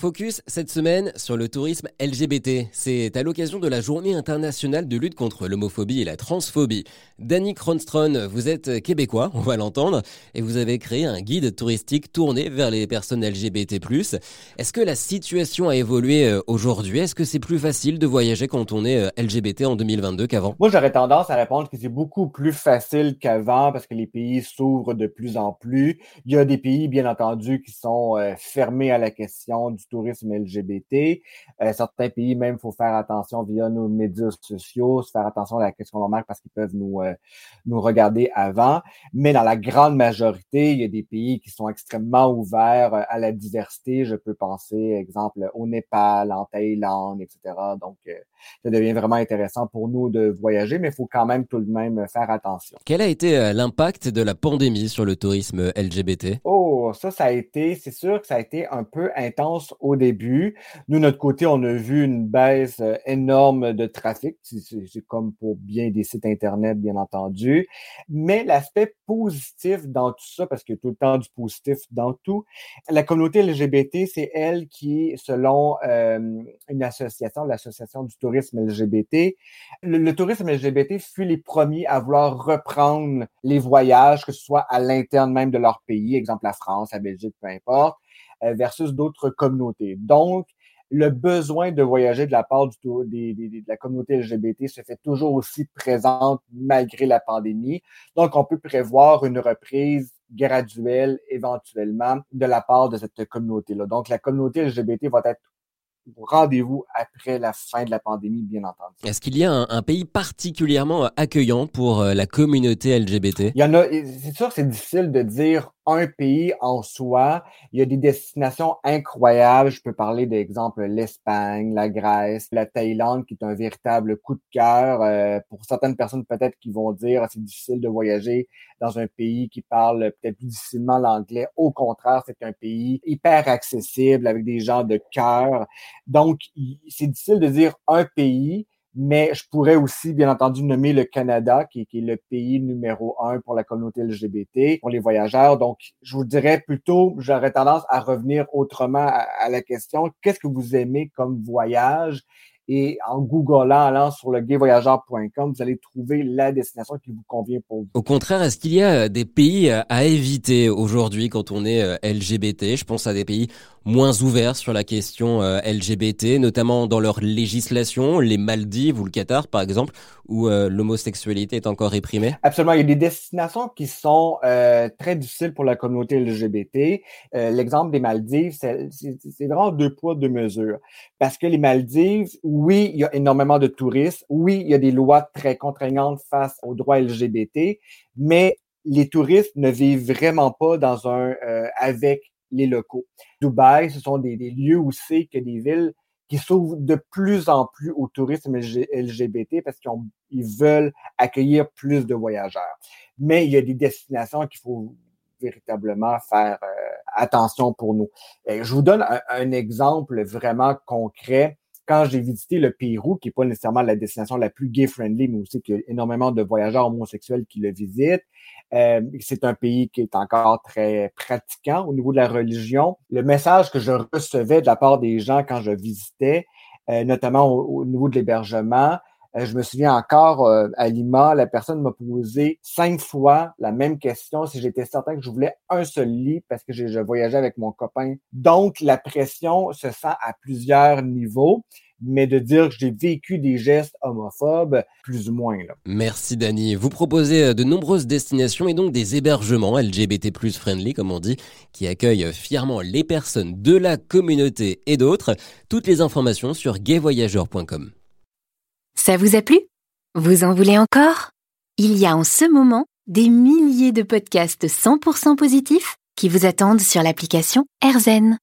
Focus cette semaine sur le tourisme LGBT. C'est à l'occasion de la journée internationale de lutte contre l'homophobie et la transphobie. Danny Cronstron, vous êtes québécois, on va l'entendre, et vous avez créé un guide touristique tourné vers les personnes LGBT+. Est-ce que la situation a évolué euh, aujourd'hui? Est-ce que c'est plus facile de voyager quand on est euh, LGBT en 2022 qu'avant? Moi, j'aurais tendance à répondre que c'est beaucoup plus facile qu'avant parce que les pays s'ouvrent de plus en plus. Il y a des pays, bien entendu, qui sont euh, fermés à la question du tourisme LGBT. Euh, certains pays, même, faut faire attention via nos médias sociaux, se faire attention à la question qu'on remarque parce qu'ils peuvent nous, euh, nous regarder avant. Mais dans la grande majorité, il y a des pays qui sont extrêmement ouverts euh, à la diversité. Je peux penser, exemple, au Népal, en Thaïlande, etc. Donc, ça devient vraiment intéressant pour nous de voyager, mais il faut quand même tout de même faire attention. Quel a été l'impact de la pandémie sur le tourisme LGBT? Oh, ça, ça a été, c'est sûr que ça a été un peu intense au début. Nous, notre côté, on a vu une baisse euh, énorme de trafic. C'est comme pour bien des sites Internet, bien entendu. Mais l'aspect positif dans tout ça, parce qu'il y a tout le temps du positif dans tout, la communauté LGBT, c'est elle qui, selon euh, une association, l'association du tourisme LGBT, le, le tourisme LGBT fut les premiers à vouloir reprendre les voyages, que ce soit à l'interne même de leur pays, exemple la France, la Belgique, peu importe, versus d'autres communautés. Donc, le besoin de voyager de la part du, de la communauté LGBT se fait toujours aussi présente malgré la pandémie. Donc, on peut prévoir une reprise graduelle éventuellement de la part de cette communauté-là. Donc, la communauté LGBT va être rendez-vous après la fin de la pandémie, bien entendu. Est-ce qu'il y a un, pays particulièrement accueillant pour euh, la communauté LGBT? Il y en a, c'est sûr, c'est difficile de dire un pays en soi. Il y a des destinations incroyables. Je peux parler d'exemple l'Espagne, la Grèce, la Thaïlande, qui est un véritable coup de cœur. Euh, pour certaines personnes, peut-être qui vont dire c'est difficile de voyager dans un pays qui parle peut-être plus difficilement l'anglais. Au contraire, c'est un pays hyper accessible avec des gens de cœur. Donc, c'est difficile de dire un pays mais je pourrais aussi, bien entendu, nommer le Canada, qui, est le pays numéro un pour la communauté LGBT, pour les voyageurs. Donc, je vous dirais plutôt, j'aurais tendance à revenir autrement à la question, qu'est-ce que vous aimez comme voyage? Et en googlant, allant sur le gayvoyageur.com, vous allez trouver la destination qui vous convient pour vous. Au contraire, est-ce qu'il y a des pays à éviter aujourd'hui quand on est euh, LGBT Je pense à des pays moins ouverts sur la question euh, LGBT, notamment dans leur législation, les Maldives ou le Qatar par exemple, où euh, l'homosexualité est encore réprimée Absolument, il y a des destinations qui sont euh, très difficiles pour la communauté LGBT. L'exemple des Maldives, c'est vraiment deux poids, deux mesures. Parce que les Maldives, oui, il y a énormément de touristes, oui, il y a des lois très contraignantes face aux droits LGBT, mais les touristes ne vivent vraiment pas dans un avec les locaux. Dubaï, ce sont des, lieux où c'est que des villes qui s'ouvrent de plus en plus au tourisme LGBT parce qu'ils veulent accueillir plus de voyageurs. Mais il y a des destinations qu'il faut véritablement faire euh, attention pour nous. je vous donne un, exemple vraiment concret quand j'ai visité le Pérou, qui n'est pas nécessairement la destination la plus gay-friendly, mais aussi qu'il y a énormément de voyageurs homosexuels qui le visitent, euh, c'est un pays qui est encore très pratiquant au niveau de la religion. Le message que je recevais de la part des gens quand je visitais, euh, notamment au, niveau de l'hébergement, euh, je me souviens encore à Lima, la personne m'a posé cinq fois la même question si j'étais certain que je voulais un seul lit parce que je voyageais avec mon copain. Donc, la pression se sent à plusieurs niveaux mais de dire que j'ai vécu des gestes homophobes, plus ou moins. Là. Merci Dani. Vous proposez euh, de nombreuses destinations et donc des hébergements LGBT plus friendly, comme on dit, qui accueillent fièrement les personnes de la communauté et d'autres. Toutes les informations sur gayvoyageurs.com. Ça vous a plu? Vous en voulez encore? Il y a en ce moment des milliers de podcasts 100% positifs qui vous attendent sur l'application AirZen.